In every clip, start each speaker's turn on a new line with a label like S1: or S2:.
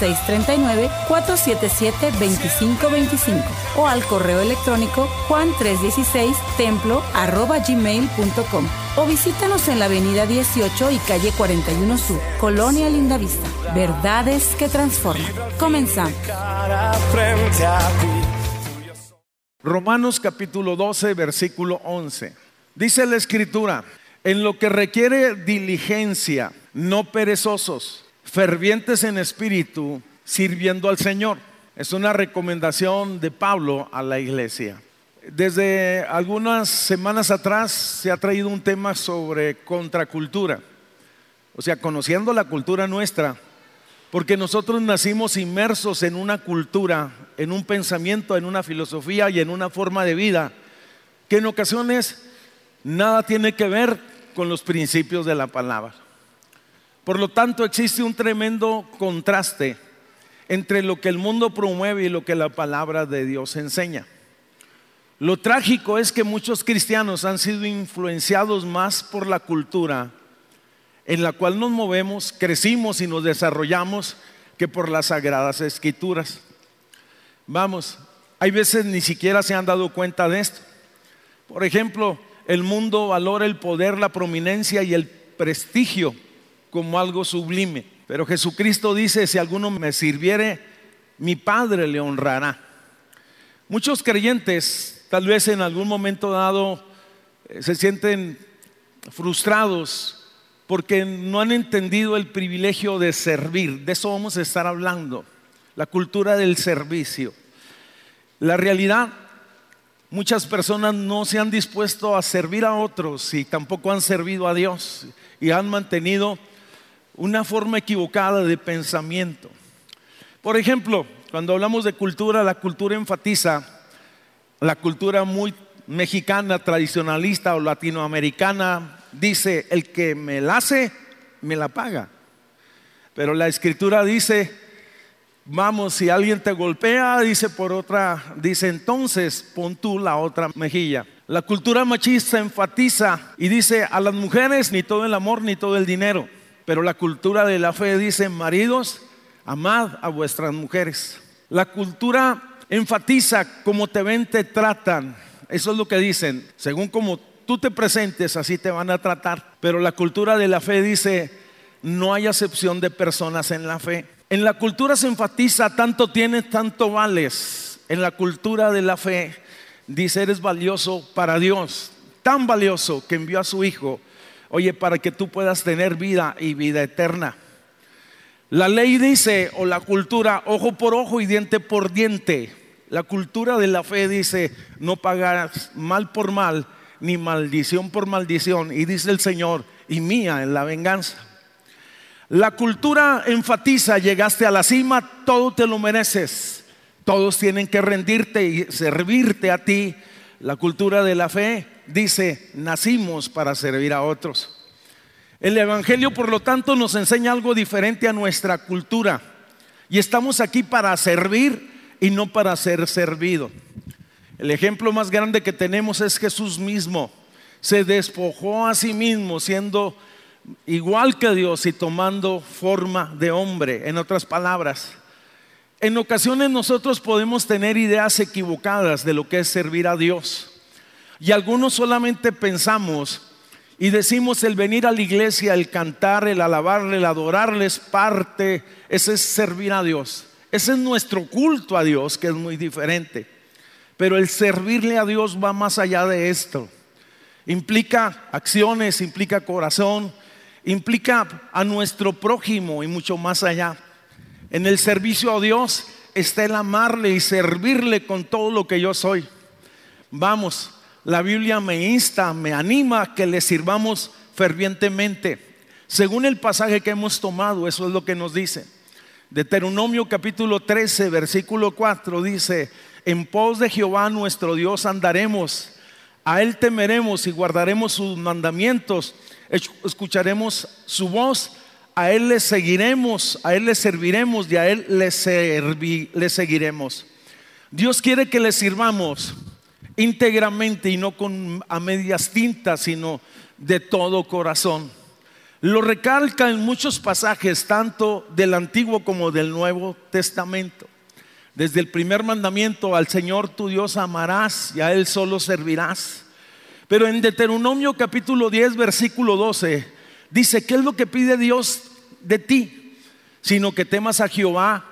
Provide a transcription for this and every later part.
S1: 639-477-2525 o al correo electrónico juan316templo gmail.com o visítanos en la avenida 18 y calle 41 Sur, Colonia Lindavista. Verdades que transforman. Comenzamos.
S2: Romanos capítulo 12, versículo 11. Dice la escritura, en lo que requiere diligencia, no perezosos fervientes en espíritu, sirviendo al Señor. Es una recomendación de Pablo a la iglesia. Desde algunas semanas atrás se ha traído un tema sobre contracultura, o sea, conociendo la cultura nuestra, porque nosotros nacimos inmersos en una cultura, en un pensamiento, en una filosofía y en una forma de vida que en ocasiones nada tiene que ver con los principios de la palabra. Por lo tanto, existe un tremendo contraste entre lo que el mundo promueve y lo que la palabra de Dios enseña. Lo trágico es que muchos cristianos han sido influenciados más por la cultura en la cual nos movemos, crecimos y nos desarrollamos que por las sagradas escrituras. Vamos, hay veces ni siquiera se han dado cuenta de esto. Por ejemplo, el mundo valora el poder, la prominencia y el prestigio como algo sublime. Pero Jesucristo dice, si alguno me sirviere, mi Padre le honrará. Muchos creyentes, tal vez en algún momento dado, eh, se sienten frustrados porque no han entendido el privilegio de servir. De eso vamos a estar hablando, la cultura del servicio. La realidad, muchas personas no se han dispuesto a servir a otros y tampoco han servido a Dios y han mantenido una forma equivocada de pensamiento. Por ejemplo, cuando hablamos de cultura, la cultura enfatiza la cultura muy mexicana, tradicionalista o latinoamericana, dice, el que me la hace, me la paga. Pero la escritura dice, vamos, si alguien te golpea, dice por otra, dice entonces pon tú la otra mejilla. La cultura machista enfatiza y dice a las mujeres ni todo el amor ni todo el dinero. Pero la cultura de la fe dice, maridos, amad a vuestras mujeres. La cultura enfatiza cómo te ven, te tratan. Eso es lo que dicen. Según como tú te presentes, así te van a tratar. Pero la cultura de la fe dice, no hay acepción de personas en la fe. En la cultura se enfatiza, tanto tienes, tanto vales. En la cultura de la fe dice, eres valioso para Dios. Tan valioso que envió a su Hijo Oye, para que tú puedas tener vida y vida eterna. La ley dice, o la cultura, ojo por ojo y diente por diente. La cultura de la fe dice, no pagarás mal por mal, ni maldición por maldición. Y dice el Señor, y mía en la venganza. La cultura enfatiza, llegaste a la cima, todo te lo mereces. Todos tienen que rendirte y servirte a ti. La cultura de la fe dice, nacimos para servir a otros. El Evangelio, por lo tanto, nos enseña algo diferente a nuestra cultura. Y estamos aquí para servir y no para ser servido. El ejemplo más grande que tenemos es Jesús mismo. Se despojó a sí mismo siendo igual que Dios y tomando forma de hombre. En otras palabras, en ocasiones nosotros podemos tener ideas equivocadas de lo que es servir a Dios. Y algunos solamente pensamos y decimos el venir a la iglesia, el cantar, el alabarle, el adorarle es parte, ese es servir a Dios. Ese es nuestro culto a Dios, que es muy diferente. Pero el servirle a Dios va más allá de esto. Implica acciones, implica corazón, implica a nuestro prójimo y mucho más allá. En el servicio a Dios está el amarle y servirle con todo lo que yo soy. Vamos, la Biblia me insta, me anima a que le sirvamos fervientemente. Según el pasaje que hemos tomado, eso es lo que nos dice. Deuteronomio capítulo 13, versículo 4 dice, en pos de Jehová nuestro Dios andaremos, a Él temeremos y guardaremos sus mandamientos, escucharemos su voz, a Él le seguiremos, a Él le serviremos y a Él le, le seguiremos. Dios quiere que le sirvamos íntegramente y no con a medias tintas, sino de todo corazón. Lo recalca en muchos pasajes, tanto del Antiguo como del Nuevo Testamento. Desde el primer mandamiento, al Señor tu Dios amarás y a Él solo servirás. Pero en Deuteronomio capítulo 10, versículo 12, dice, ¿qué es lo que pide Dios de ti? Sino que temas a Jehová,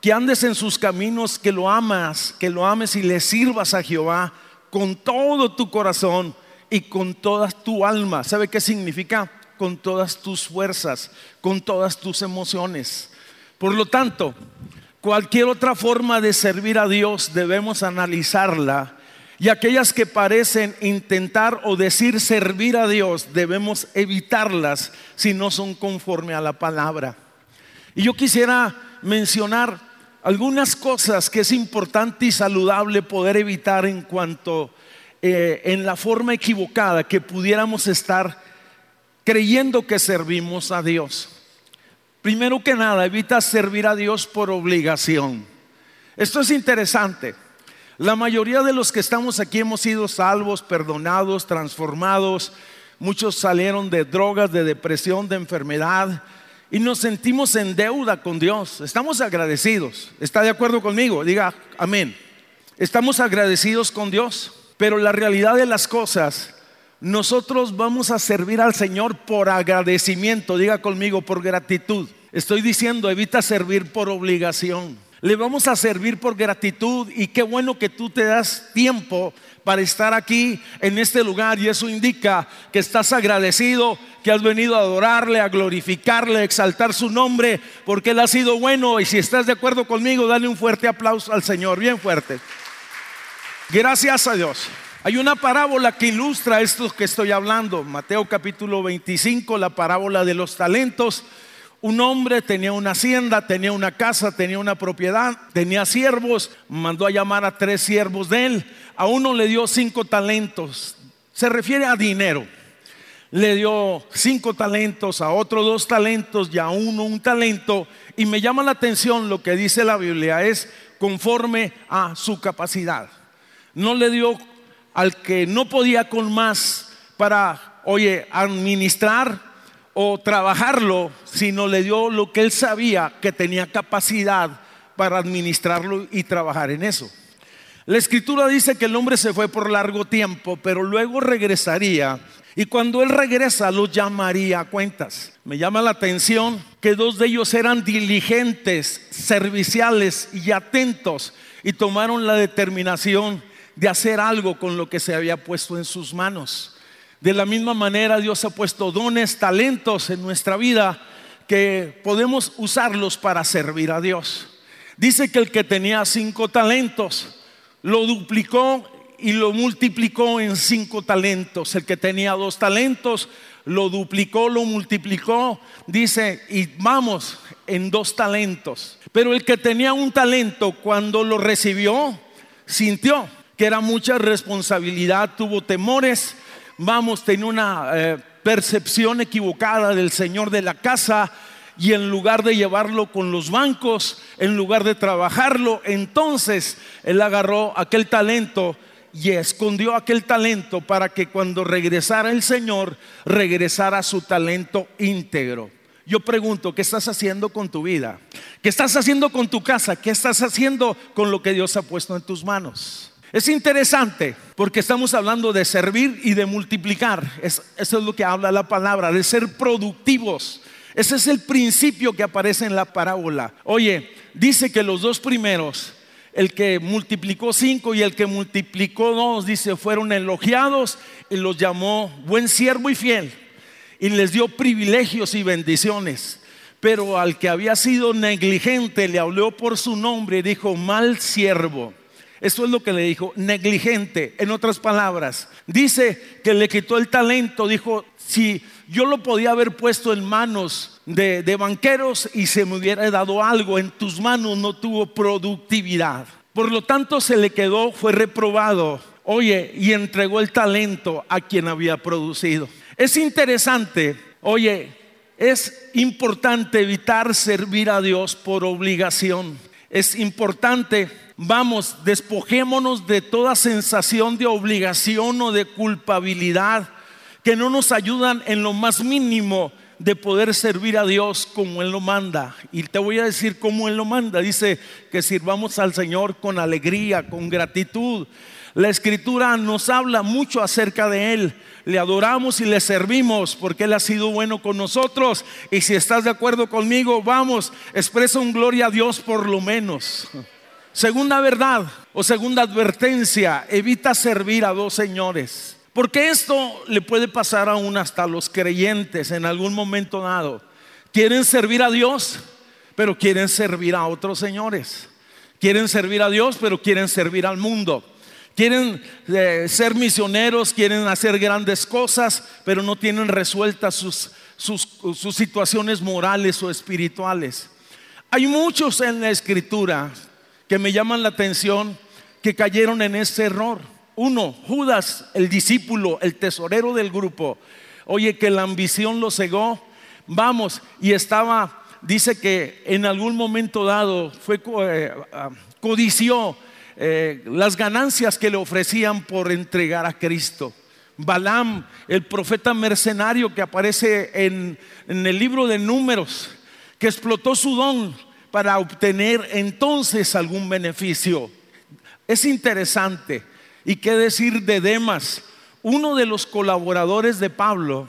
S2: que andes en sus caminos, que lo amas, que lo ames y le sirvas a Jehová con todo tu corazón y con toda tu alma. ¿Sabe qué significa? Con todas tus fuerzas, con todas tus emociones. Por lo tanto, Cualquier otra forma de servir a Dios debemos analizarla y aquellas que parecen intentar o decir servir a Dios debemos evitarlas si no son conforme a la palabra. Y yo quisiera mencionar algunas cosas que es importante y saludable poder evitar en cuanto eh, en la forma equivocada que pudiéramos estar creyendo que servimos a Dios. Primero que nada, evita servir a Dios por obligación. Esto es interesante. La mayoría de los que estamos aquí hemos sido salvos, perdonados, transformados. Muchos salieron de drogas, de depresión, de enfermedad y nos sentimos en deuda con Dios. Estamos agradecidos. ¿Está de acuerdo conmigo? Diga amén. Estamos agradecidos con Dios, pero la realidad de las cosas, nosotros vamos a servir al Señor por agradecimiento. Diga conmigo, por gratitud. Estoy diciendo, evita servir por obligación. Le vamos a servir por gratitud y qué bueno que tú te das tiempo para estar aquí en este lugar y eso indica que estás agradecido, que has venido a adorarle, a glorificarle, a exaltar su nombre porque Él ha sido bueno y si estás de acuerdo conmigo, dale un fuerte aplauso al Señor, bien fuerte. Gracias a Dios. Hay una parábola que ilustra esto que estoy hablando, Mateo capítulo 25, la parábola de los talentos un hombre tenía una hacienda, tenía una casa, tenía una propiedad, tenía siervos, mandó a llamar a tres siervos de él. A uno le dio cinco talentos, se refiere a dinero. Le dio cinco talentos, a otro dos talentos y a uno un talento. Y me llama la atención lo que dice la Biblia, es conforme a su capacidad. No le dio al que no podía con más para, oye, administrar o trabajarlo, sino le dio lo que él sabía que tenía capacidad para administrarlo y trabajar en eso. La escritura dice que el hombre se fue por largo tiempo, pero luego regresaría y cuando él regresa los llamaría a cuentas. Me llama la atención que dos de ellos eran diligentes, serviciales y atentos y tomaron la determinación de hacer algo con lo que se había puesto en sus manos. De la misma manera Dios ha puesto dones, talentos en nuestra vida que podemos usarlos para servir a Dios. Dice que el que tenía cinco talentos lo duplicó y lo multiplicó en cinco talentos. El que tenía dos talentos lo duplicó, lo multiplicó, dice, y vamos en dos talentos. Pero el que tenía un talento, cuando lo recibió, sintió que era mucha responsabilidad, tuvo temores vamos, tenía una eh, percepción equivocada del Señor de la casa y en lugar de llevarlo con los bancos, en lugar de trabajarlo, entonces él agarró aquel talento y escondió aquel talento para que cuando regresara el Señor, regresara su talento íntegro. Yo pregunto, ¿qué estás haciendo con tu vida? ¿Qué estás haciendo con tu casa? ¿Qué estás haciendo con lo que Dios ha puesto en tus manos? Es interesante porque estamos hablando de servir y de multiplicar. eso es lo que habla la palabra, de ser productivos. Ese es el principio que aparece en la parábola. Oye, dice que los dos primeros, el que multiplicó cinco y el que multiplicó dos, dice, fueron elogiados y los llamó buen siervo y fiel. Y les dio privilegios y bendiciones. Pero al que había sido negligente le habló por su nombre y dijo, mal siervo eso es lo que le dijo, negligente. En otras palabras, dice que le quitó el talento, dijo, si yo lo podía haber puesto en manos de, de banqueros y se me hubiera dado algo, en tus manos no tuvo productividad. Por lo tanto, se le quedó, fue reprobado. Oye, y entregó el talento a quien había producido. Es interesante, oye, es importante evitar servir a Dios por obligación. Es importante Vamos, despojémonos de toda sensación de obligación o de culpabilidad que no nos ayudan en lo más mínimo de poder servir a Dios como Él lo manda. Y te voy a decir cómo Él lo manda. Dice que sirvamos al Señor con alegría, con gratitud. La escritura nos habla mucho acerca de Él. Le adoramos y le servimos porque Él ha sido bueno con nosotros. Y si estás de acuerdo conmigo, vamos, expresa un gloria a Dios por lo menos. Segunda verdad o segunda advertencia, evita servir a dos señores. Porque esto le puede pasar aún hasta a los creyentes en algún momento dado. Quieren servir a Dios, pero quieren servir a otros señores. Quieren servir a Dios, pero quieren servir al mundo. Quieren eh, ser misioneros, quieren hacer grandes cosas, pero no tienen resueltas sus, sus situaciones morales o espirituales. Hay muchos en la escritura que me llaman la atención que cayeron en ese error. Uno, Judas, el discípulo, el tesorero del grupo. Oye, que la ambición lo cegó. Vamos, y estaba, dice que en algún momento dado fue eh, ah, codició eh, las ganancias que le ofrecían por entregar a Cristo. Balaam, el profeta mercenario que aparece en, en el libro de números, que explotó su don para obtener entonces algún beneficio. Es interesante. ¿Y qué decir de Demas? Uno de los colaboradores de Pablo,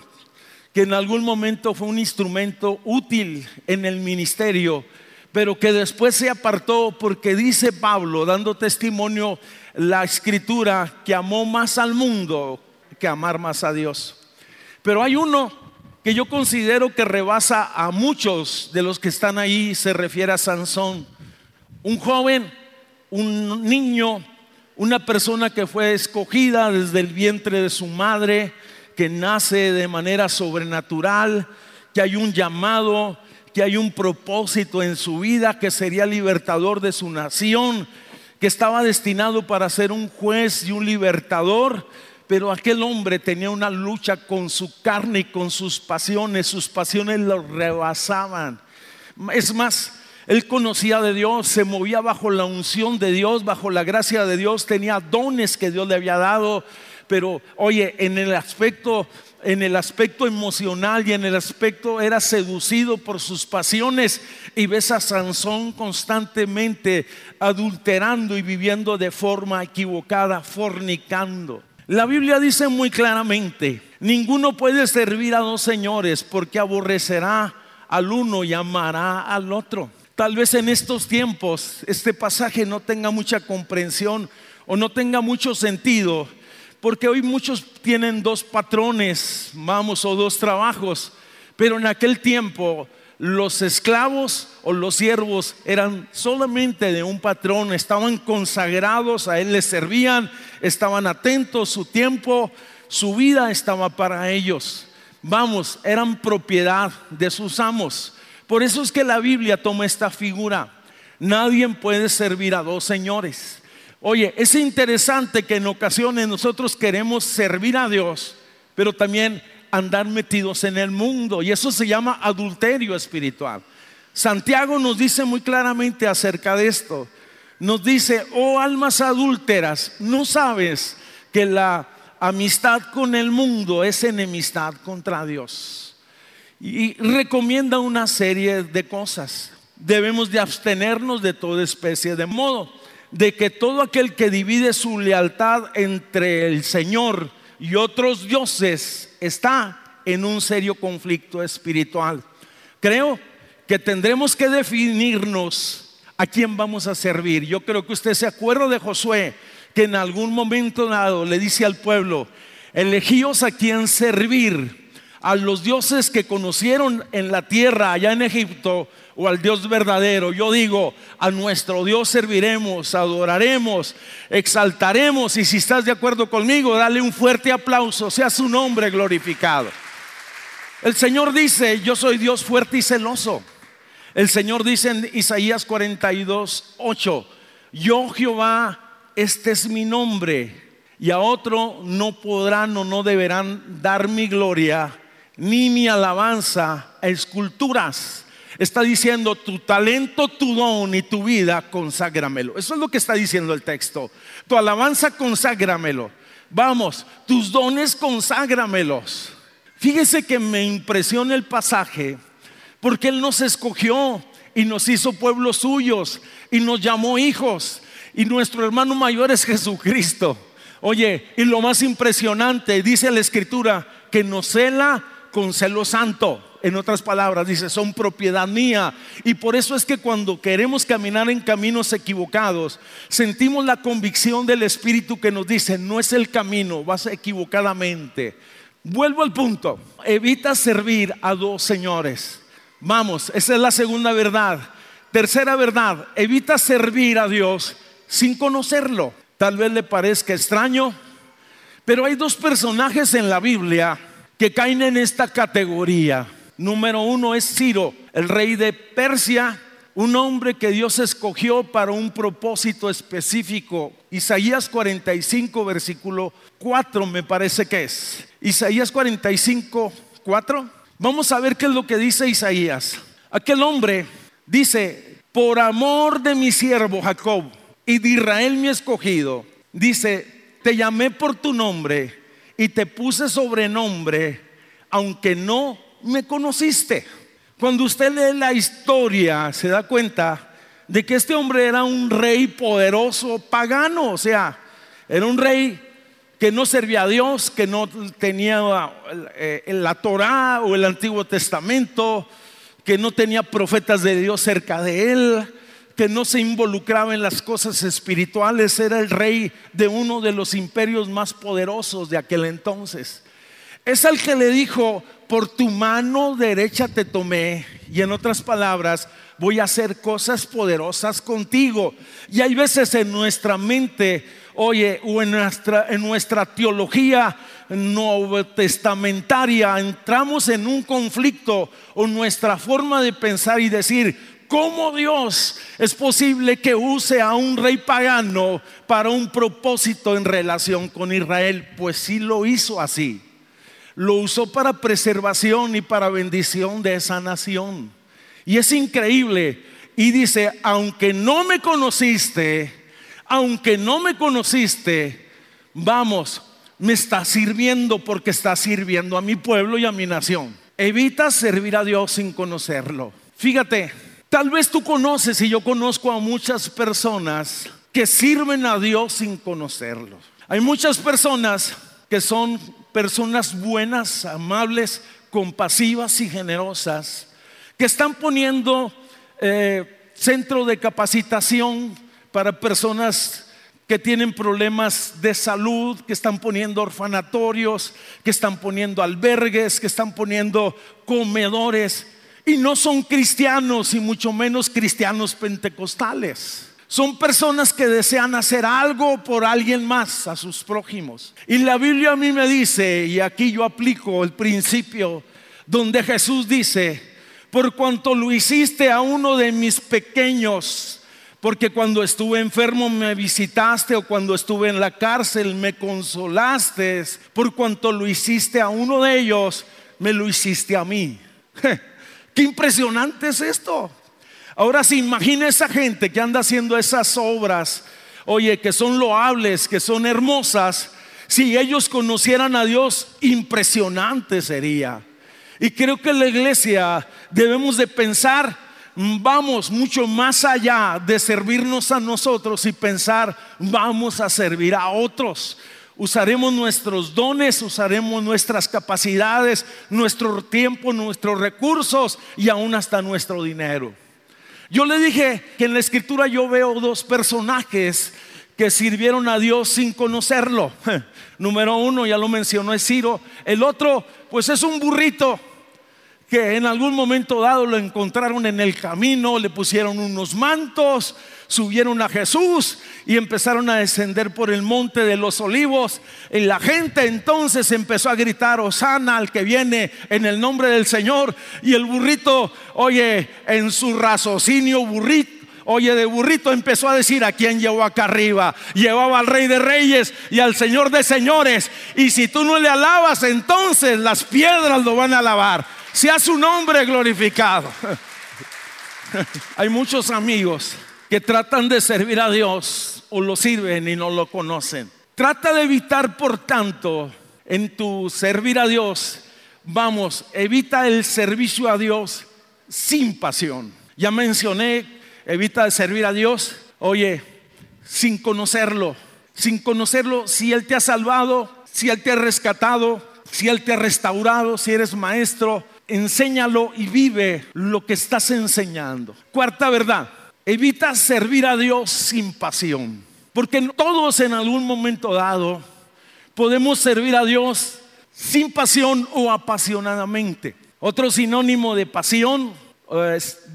S2: que en algún momento fue un instrumento útil en el ministerio, pero que después se apartó porque dice Pablo, dando testimonio la escritura, que amó más al mundo que amar más a Dios. Pero hay uno que yo considero que rebasa a muchos de los que están ahí, se refiere a Sansón, un joven, un niño, una persona que fue escogida desde el vientre de su madre, que nace de manera sobrenatural, que hay un llamado, que hay un propósito en su vida, que sería libertador de su nación, que estaba destinado para ser un juez y un libertador, pero aquel hombre tenía una lucha con su carne y con sus pasiones, sus pasiones lo rebasaban. Es más, él conocía de Dios, se movía bajo la unción de Dios, bajo la gracia de Dios, tenía dones que Dios le había dado, pero oye, en el aspecto en el aspecto emocional y en el aspecto era seducido por sus pasiones y ves a Sansón constantemente adulterando y viviendo de forma equivocada, fornicando. La Biblia dice muy claramente, ninguno puede servir a dos señores porque aborrecerá al uno y amará al otro. Tal vez en estos tiempos este pasaje no tenga mucha comprensión o no tenga mucho sentido, porque hoy muchos tienen dos patrones, vamos, o dos trabajos, pero en aquel tiempo los esclavos o los siervos eran solamente de un patrón, estaban consagrados, a él les servían, estaban atentos, su tiempo, su vida estaba para ellos. Vamos, eran propiedad de sus amos. Por eso es que la Biblia toma esta figura. Nadie puede servir a dos señores. Oye, es interesante que en ocasiones nosotros queremos servir a Dios, pero también andar metidos en el mundo. Y eso se llama adulterio espiritual. Santiago nos dice muy claramente acerca de esto. Nos dice, oh almas adúlteras, no sabes que la amistad con el mundo es enemistad contra Dios. Y recomienda una serie de cosas. Debemos de abstenernos de toda especie de modo de que todo aquel que divide su lealtad entre el Señor y otros dioses está en un serio conflicto espiritual. Creo que tendremos que definirnos a quién vamos a servir. Yo creo que usted se acuerda de Josué, que en algún momento dado le dice al pueblo, elegíos a quien servir a los dioses que conocieron en la tierra allá en Egipto o al Dios verdadero. Yo digo, a nuestro Dios serviremos, adoraremos, exaltaremos y si estás de acuerdo conmigo, dale un fuerte aplauso, sea su nombre glorificado. El Señor dice, yo soy Dios fuerte y celoso. El Señor dice en Isaías 42, 8, yo Jehová, este es mi nombre, y a otro no podrán o no deberán dar mi gloria ni mi alabanza a esculturas. Está diciendo tu talento, tu don y tu vida, conságramelo. Eso es lo que está diciendo el texto. Tu alabanza, conságramelo. Vamos, tus dones, conságramelos. Fíjese que me impresiona el pasaje porque Él nos escogió y nos hizo pueblos suyos y nos llamó hijos. Y nuestro hermano mayor es Jesucristo. Oye, y lo más impresionante, dice la escritura, que nos cela con celo santo. En otras palabras, dice, son propiedad mía. Y por eso es que cuando queremos caminar en caminos equivocados, sentimos la convicción del Espíritu que nos dice, no es el camino, vas equivocadamente. Vuelvo al punto, evita servir a dos señores. Vamos, esa es la segunda verdad. Tercera verdad, evita servir a Dios sin conocerlo. Tal vez le parezca extraño, pero hay dos personajes en la Biblia que caen en esta categoría. Número uno es Ciro, el rey de Persia, un hombre que Dios escogió para un propósito específico. Isaías 45, versículo 4 me parece que es. Isaías 45, 4. Vamos a ver qué es lo que dice Isaías. Aquel hombre dice, por amor de mi siervo Jacob y de Israel mi escogido, dice, te llamé por tu nombre y te puse sobrenombre, aunque no me conociste. Cuando usted lee la historia, se da cuenta de que este hombre era un rey poderoso pagano, o sea, era un rey que no servía a Dios, que no tenía eh, la Torá o el Antiguo Testamento, que no tenía profetas de Dios cerca de él, que no se involucraba en las cosas espirituales, era el rey de uno de los imperios más poderosos de aquel entonces. Es el que le dijo, por tu mano derecha te tomé, y en otras palabras, voy a hacer cosas poderosas contigo. Y hay veces en nuestra mente, oye, o en nuestra, en nuestra teología no testamentaria, entramos en un conflicto o nuestra forma de pensar y decir, ¿Cómo Dios es posible que use a un rey pagano para un propósito en relación con Israel? Pues sí lo hizo así. Lo usó para preservación y para bendición de esa nación. Y es increíble. Y dice, aunque no me conociste, aunque no me conociste, vamos, me está sirviendo porque está sirviendo a mi pueblo y a mi nación. Evita servir a Dios sin conocerlo. Fíjate, Tal vez tú conoces y yo conozco a muchas personas que sirven a Dios sin conocerlo. Hay muchas personas que son personas buenas, amables, compasivas y generosas, que están poniendo eh, centro de capacitación para personas que tienen problemas de salud, que están poniendo orfanatorios, que están poniendo albergues, que están poniendo comedores y no son cristianos y mucho menos cristianos pentecostales. Son personas que desean hacer algo por alguien más, a sus prójimos. Y la Biblia a mí me dice, y aquí yo aplico el principio donde Jesús dice, por cuanto lo hiciste a uno de mis pequeños, porque cuando estuve enfermo me visitaste o cuando estuve en la cárcel me consolaste, por cuanto lo hiciste a uno de ellos, me lo hiciste a mí. Qué impresionante es esto. Ahora se imagina esa gente que anda haciendo esas obras, oye, que son loables, que son hermosas. Si ellos conocieran a Dios, impresionante sería. Y creo que la iglesia debemos de pensar, vamos mucho más allá de servirnos a nosotros y pensar, vamos a servir a otros. Usaremos nuestros dones, usaremos nuestras capacidades, nuestro tiempo, nuestros recursos y aún hasta nuestro dinero. Yo le dije que en la escritura yo veo dos personajes que sirvieron a Dios sin conocerlo. Número uno, ya lo mencionó, es Ciro. El otro, pues es un burrito que en algún momento dado lo encontraron en el camino, le pusieron unos mantos, subieron a Jesús y empezaron a descender por el monte de los olivos. Y la gente entonces empezó a gritar, Osana al que viene en el nombre del Señor. Y el burrito, oye, en su raciocinio burrito. Oye, de burrito empezó a decir a quién llevó acá arriba. Llevaba al rey de reyes y al señor de señores. Y si tú no le alabas, entonces las piedras lo van a alabar. Sea su nombre glorificado. Hay muchos amigos que tratan de servir a Dios o lo sirven y no lo conocen. Trata de evitar, por tanto, en tu servir a Dios, vamos, evita el servicio a Dios sin pasión. Ya mencioné, evita servir a Dios, oye, sin conocerlo, sin conocerlo, si Él te ha salvado, si Él te ha rescatado, si Él te ha restaurado, si eres maestro, enséñalo y vive lo que estás enseñando. Cuarta verdad, evita servir a Dios sin pasión, porque todos en algún momento dado podemos servir a Dios sin pasión o apasionadamente. Otro sinónimo de pasión,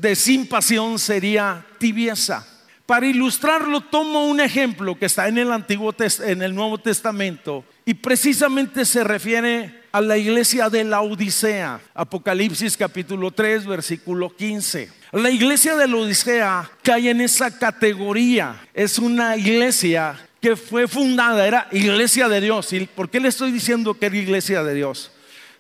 S2: de sin pasión, sería tibieza. Para ilustrarlo, tomo un ejemplo que está en el Antiguo en el Nuevo Testamento y precisamente se refiere a la iglesia de la Odisea, Apocalipsis capítulo 3, versículo 15. La iglesia de la Odisea cae en esa categoría. Es una iglesia que fue fundada, era iglesia de Dios. ¿Y por qué le estoy diciendo que era iglesia de Dios?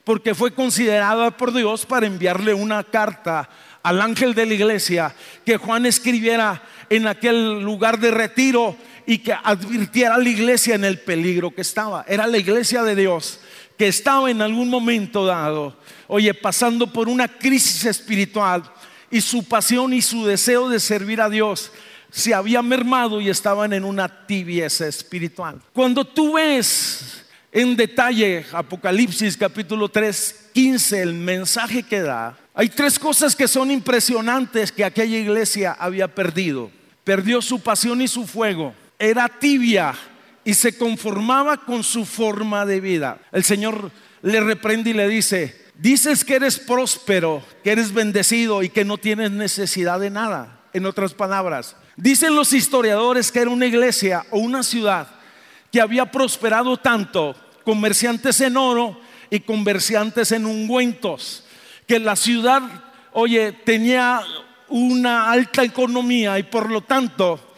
S2: Porque fue considerada por Dios para enviarle una carta al ángel de la iglesia que Juan escribiera en aquel lugar de retiro y que advirtiera a la iglesia en el peligro que estaba. Era la iglesia de Dios que estaba en algún momento dado, oye, pasando por una crisis espiritual y su pasión y su deseo de servir a Dios se había mermado y estaban en una tibieza espiritual. Cuando tú ves en detalle Apocalipsis capítulo 3, 15, el mensaje que da, hay tres cosas que son impresionantes que aquella iglesia había perdido. Perdió su pasión y su fuego. Era tibia y se conformaba con su forma de vida. El Señor le reprende y le dice, dices que eres próspero, que eres bendecido y que no tienes necesidad de nada. En otras palabras, dicen los historiadores que era una iglesia o una ciudad que había prosperado tanto, comerciantes en oro y comerciantes en ungüentos que la ciudad, oye, tenía una alta economía y por lo tanto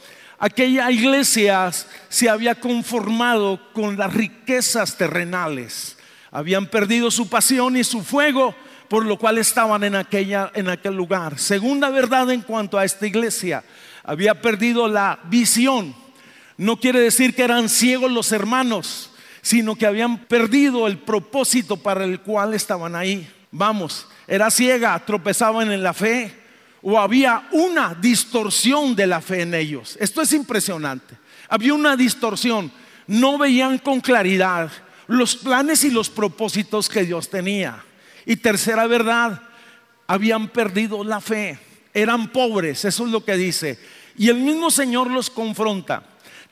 S2: aquella iglesia se había conformado con las riquezas terrenales. Habían perdido su pasión y su fuego, por lo cual estaban en, aquella, en aquel lugar. Segunda verdad en cuanto a esta iglesia, había perdido la visión. No quiere decir que eran ciegos los hermanos, sino que habían perdido el propósito para el cual estaban ahí. Vamos, era ciega, tropezaban en la fe o había una distorsión de la fe en ellos. Esto es impresionante. Había una distorsión. No veían con claridad los planes y los propósitos que Dios tenía. Y tercera verdad, habían perdido la fe. Eran pobres, eso es lo que dice. Y el mismo Señor los confronta.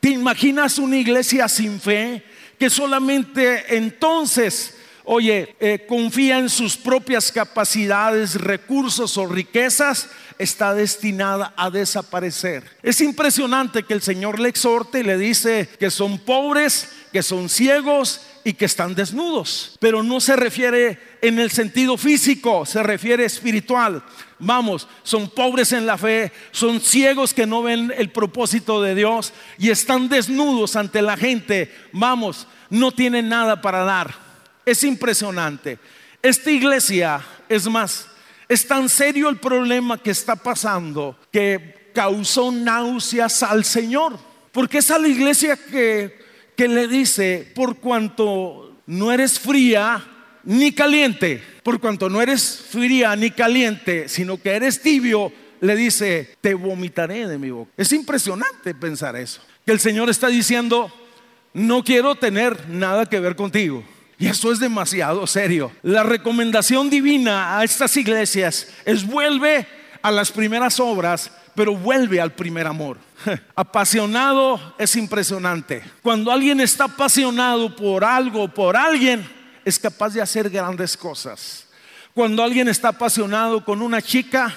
S2: ¿Te imaginas una iglesia sin fe que solamente entonces oye, eh, confía en sus propias capacidades, recursos o riquezas, está destinada a desaparecer. Es impresionante que el Señor le exhorte y le dice que son pobres, que son ciegos y que están desnudos. Pero no se refiere en el sentido físico, se refiere espiritual. Vamos, son pobres en la fe, son ciegos que no ven el propósito de Dios y están desnudos ante la gente. Vamos, no tienen nada para dar. Es impresionante. Esta iglesia, es más, es tan serio el problema que está pasando que causó náuseas al Señor. Porque es a la iglesia que, que le dice, por cuanto no eres fría ni caliente, por cuanto no eres fría ni caliente, sino que eres tibio, le dice, te vomitaré de mi boca. Es impresionante pensar eso. Que el Señor está diciendo, no quiero tener nada que ver contigo. Y eso es demasiado serio. La recomendación divina a estas iglesias es vuelve a las primeras obras, pero vuelve al primer amor. Apasionado es impresionante. Cuando alguien está apasionado por algo, por alguien, es capaz de hacer grandes cosas. Cuando alguien está apasionado con una chica,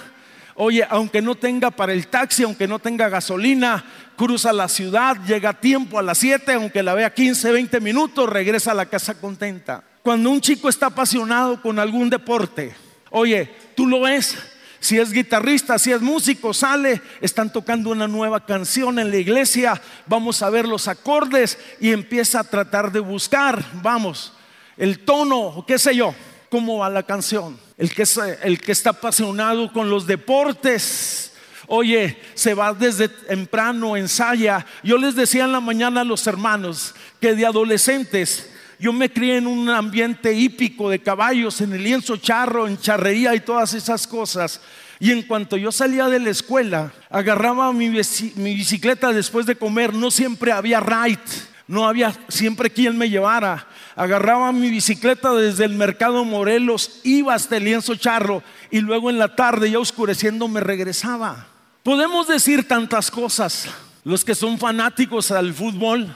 S2: Oye, aunque no tenga para el taxi, aunque no tenga gasolina, cruza la ciudad, llega a tiempo a las 7, aunque la vea 15, 20 minutos, regresa a la casa contenta. Cuando un chico está apasionado con algún deporte, oye, tú lo ves, si es guitarrista, si es músico, sale, están tocando una nueva canción en la iglesia, vamos a ver los acordes y empieza a tratar de buscar, vamos, el tono, qué sé yo, cómo va la canción. El que, el que está apasionado con los deportes. Oye, se va desde temprano, ensaya. Yo les decía en la mañana a los hermanos que de adolescentes yo me crié en un ambiente hípico de caballos, en el lienzo charro, en charrería y todas esas cosas. Y en cuanto yo salía de la escuela, agarraba mi, mi bicicleta después de comer, no siempre había ride, no había siempre quien me llevara. Agarraba mi bicicleta desde el mercado Morelos, iba hasta el lienzo charro y luego en la tarde, ya oscureciendo, me regresaba. Podemos decir tantas cosas. Los que son fanáticos al fútbol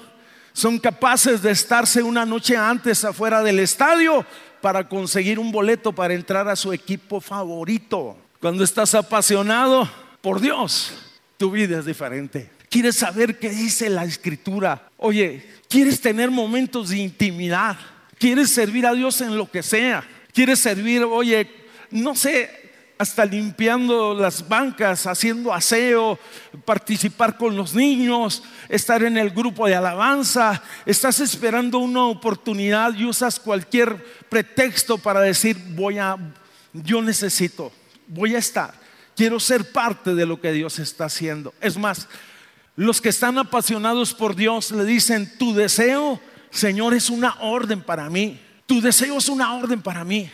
S2: son capaces de estarse una noche antes afuera del estadio para conseguir un boleto para entrar a su equipo favorito. Cuando estás apasionado por Dios, tu vida es diferente. Quieres saber qué dice la escritura. Oye, quieres tener momentos de intimidad. Quieres servir a Dios en lo que sea. Quieres servir, oye, no sé, hasta limpiando las bancas, haciendo aseo, participar con los niños, estar en el grupo de alabanza. Estás esperando una oportunidad y usas cualquier pretexto para decir, voy a, yo necesito, voy a estar, quiero ser parte de lo que Dios está haciendo. Es más, los que están apasionados por Dios le dicen, tu deseo, Señor, es una orden para mí. Tu deseo es una orden para mí.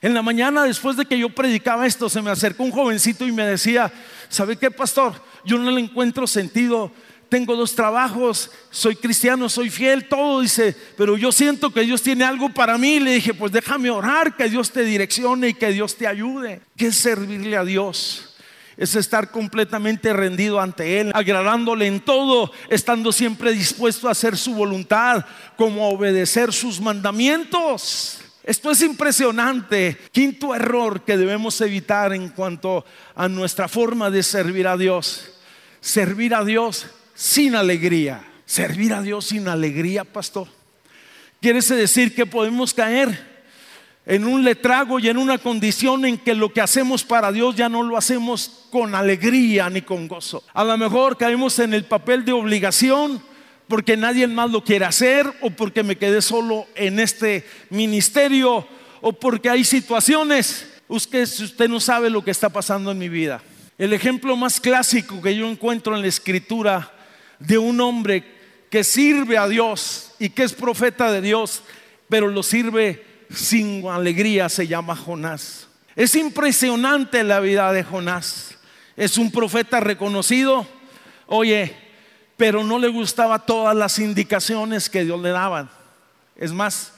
S2: En la mañana, después de que yo predicaba esto, se me acercó un jovencito y me decía, ¿sabe qué, pastor? Yo no le encuentro sentido. Tengo dos trabajos, soy cristiano, soy fiel, todo dice, pero yo siento que Dios tiene algo para mí. Le dije, pues déjame orar, que Dios te direccione y que Dios te ayude. ¿Qué es servirle a Dios? Es estar completamente rendido ante Él, agradándole en todo, estando siempre dispuesto a hacer su voluntad, como obedecer sus mandamientos. Esto es impresionante. Quinto error que debemos evitar en cuanto a nuestra forma de servir a Dios. Servir a Dios sin alegría. Servir a Dios sin alegría, pastor. Quiere decir que podemos caer en un letrago y en una condición en que lo que hacemos para Dios ya no lo hacemos con alegría ni con gozo. A lo mejor caemos en el papel de obligación porque nadie más lo quiere hacer o porque me quedé solo en este ministerio o porque hay situaciones. Usted, usted no sabe lo que está pasando en mi vida. El ejemplo más clásico que yo encuentro en la escritura de un hombre que sirve a Dios y que es profeta de Dios, pero lo sirve sin alegría, se llama Jonás. Es impresionante la vida de Jonás. Es un profeta reconocido. Oye, pero no le gustaba todas las indicaciones que Dios le daba. Es más,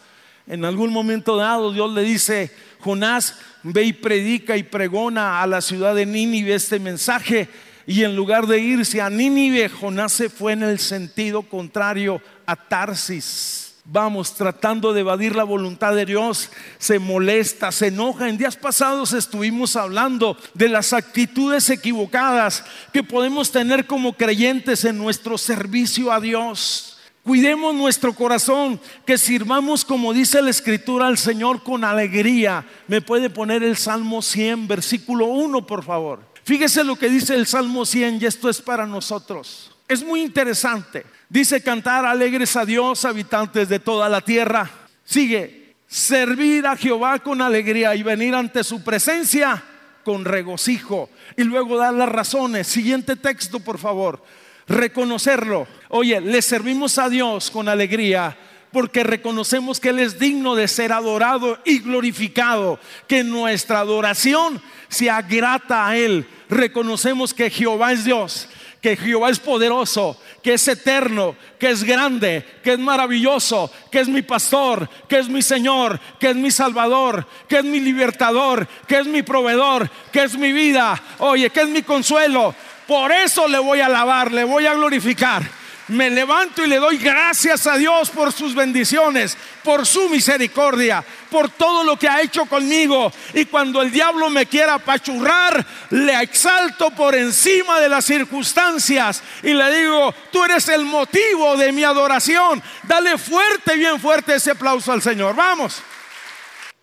S2: en algún momento dado Dios le dice, Jonás, ve y predica y pregona a la ciudad de Nínive este mensaje. Y en lugar de irse a Nínive, Jonás se fue en el sentido contrario a Tarsis vamos tratando de evadir la voluntad de Dios, se molesta, se enoja. En días pasados estuvimos hablando de las actitudes equivocadas que podemos tener como creyentes en nuestro servicio a Dios. Cuidemos nuestro corazón, que sirvamos como dice la escritura al Señor con alegría. Me puede poner el Salmo 100, versículo 1, por favor. Fíjese lo que dice el Salmo 100 y esto es para nosotros. Es muy interesante. Dice cantar alegres a Dios, habitantes de toda la tierra. Sigue, servir a Jehová con alegría y venir ante su presencia con regocijo. Y luego dar las razones. Siguiente texto, por favor. Reconocerlo. Oye, le servimos a Dios con alegría porque reconocemos que Él es digno de ser adorado y glorificado, que nuestra adoración sea grata a Él. Reconocemos que Jehová es Dios que Jehová es poderoso, que es eterno, que es grande, que es maravilloso, que es mi pastor, que es mi Señor, que es mi Salvador, que es mi libertador, que es mi proveedor, que es mi vida, oye, que es mi consuelo. Por eso le voy a alabar, le voy a glorificar me levanto y le doy gracias a Dios por sus bendiciones, por su misericordia, por todo lo que ha hecho conmigo. Y cuando el diablo me quiera apachurrar, le exalto por encima de las circunstancias y le digo, tú eres el motivo de mi adoración. Dale fuerte, bien fuerte ese aplauso al Señor. Vamos.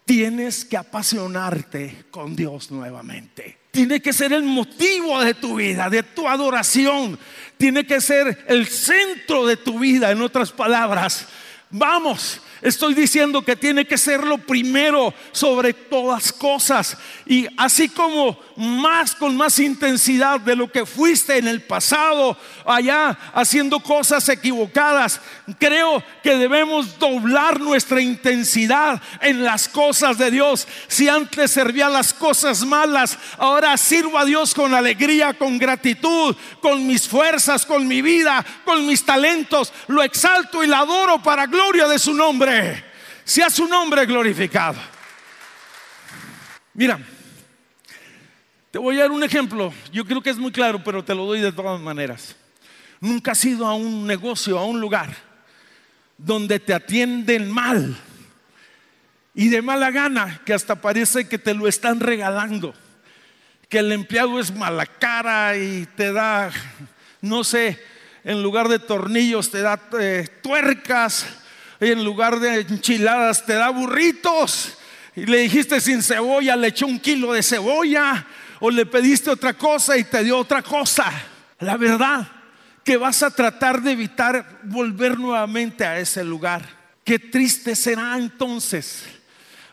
S2: Tienes que apasionarte con Dios nuevamente. Tiene que ser el motivo de tu vida, de tu adoración tiene que ser el centro de tu vida, en otras palabras. Vamos, estoy diciendo que tiene que ser lo primero sobre todas cosas. Y así como más con más intensidad de lo que fuiste en el pasado, allá haciendo cosas equivocadas, creo que debemos doblar nuestra intensidad en las cosas de Dios. Si antes servía las cosas malas, ahora sirvo a Dios con alegría, con gratitud, con mis fuerzas, con mi vida, con mis talentos. Lo exalto y lo adoro para gloria gloria de su nombre. Sea su nombre glorificado. Mira, te voy a dar un ejemplo. Yo creo que es muy claro, pero te lo doy de todas maneras. Nunca has ido a un negocio, a un lugar donde te atienden mal y de mala gana, que hasta parece que te lo están regalando. Que el empleado es mala cara y te da, no sé, en lugar de tornillos te da eh, tuercas en lugar de enchiladas te da burritos. Y le dijiste sin cebolla, le echó un kilo de cebolla. O le pediste otra cosa y te dio otra cosa. La verdad que vas a tratar de evitar volver nuevamente a ese lugar. Qué triste será entonces.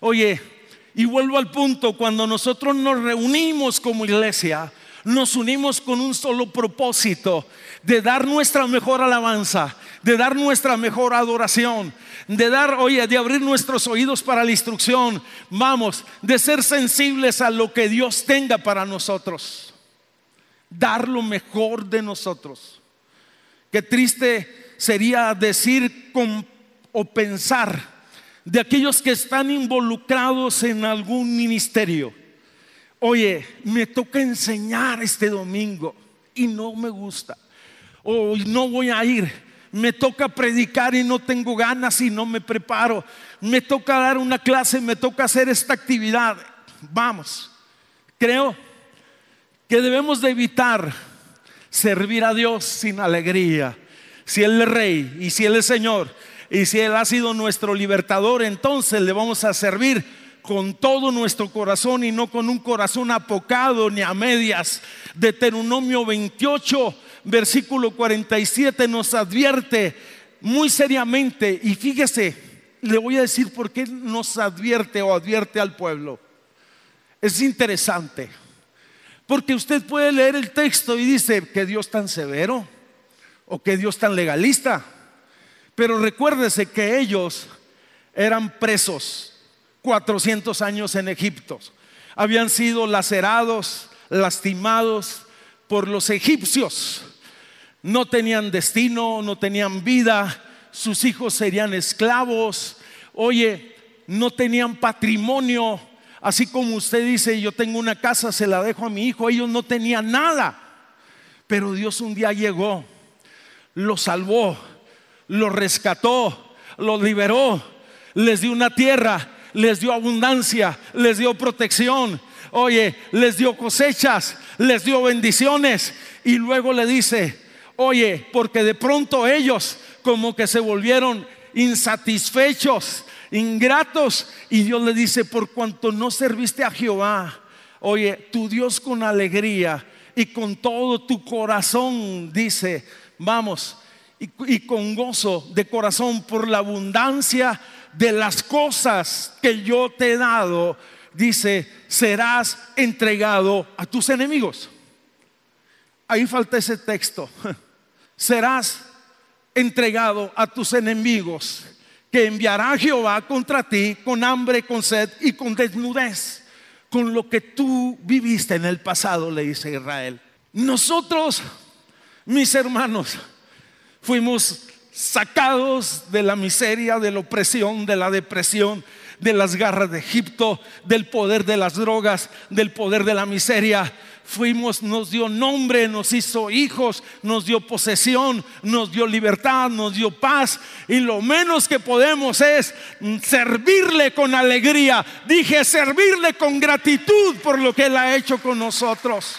S2: Oye, y vuelvo al punto, cuando nosotros nos reunimos como iglesia, nos unimos con un solo propósito, de dar nuestra mejor alabanza, de dar nuestra mejor adoración, de dar, oye, de abrir nuestros oídos para la instrucción, vamos, de ser sensibles a lo que Dios tenga para nosotros, dar lo mejor de nosotros. Qué triste sería decir o pensar de aquellos que están involucrados en algún ministerio Oye, me toca enseñar este domingo y no me gusta. O no voy a ir. Me toca predicar y no tengo ganas y no me preparo. Me toca dar una clase, me toca hacer esta actividad. Vamos, creo que debemos de evitar servir a Dios sin alegría. Si Él es rey y si Él es Señor y si Él ha sido nuestro libertador, entonces le vamos a servir con todo nuestro corazón y no con un corazón apocado ni a medias. Deuteronomio 28, versículo 47 nos advierte muy seriamente y fíjese, le voy a decir por qué nos advierte o advierte al pueblo. Es interesante, porque usted puede leer el texto y dice que Dios tan severo o que Dios tan legalista, pero recuérdese que ellos eran presos 400 años en Egipto. Habían sido lacerados, lastimados por los egipcios. No tenían destino, no tenían vida, sus hijos serían esclavos. Oye, no tenían patrimonio. Así como usted dice, yo tengo una casa, se la dejo a mi hijo. Ellos no tenían nada. Pero Dios un día llegó, los salvó, los rescató, los liberó, les dio una tierra les dio abundancia, les dio protección, oye, les dio cosechas, les dio bendiciones y luego le dice, oye, porque de pronto ellos como que se volvieron insatisfechos, ingratos y Dios le dice, por cuanto no serviste a Jehová, oye, tu Dios con alegría y con todo tu corazón, dice, vamos, y, y con gozo de corazón por la abundancia de las cosas que yo te he dado, dice, serás entregado a tus enemigos. Ahí falta ese texto. Serás entregado a tus enemigos, que enviará Jehová contra ti con hambre, con sed y con desnudez, con lo que tú viviste en el pasado, le dice Israel. Nosotros, mis hermanos, fuimos sacados de la miseria, de la opresión, de la depresión, de las garras de Egipto, del poder de las drogas, del poder de la miseria. Fuimos, nos dio nombre, nos hizo hijos, nos dio posesión, nos dio libertad, nos dio paz. Y lo menos que podemos es servirle con alegría. Dije, servirle con gratitud por lo que Él ha hecho con nosotros.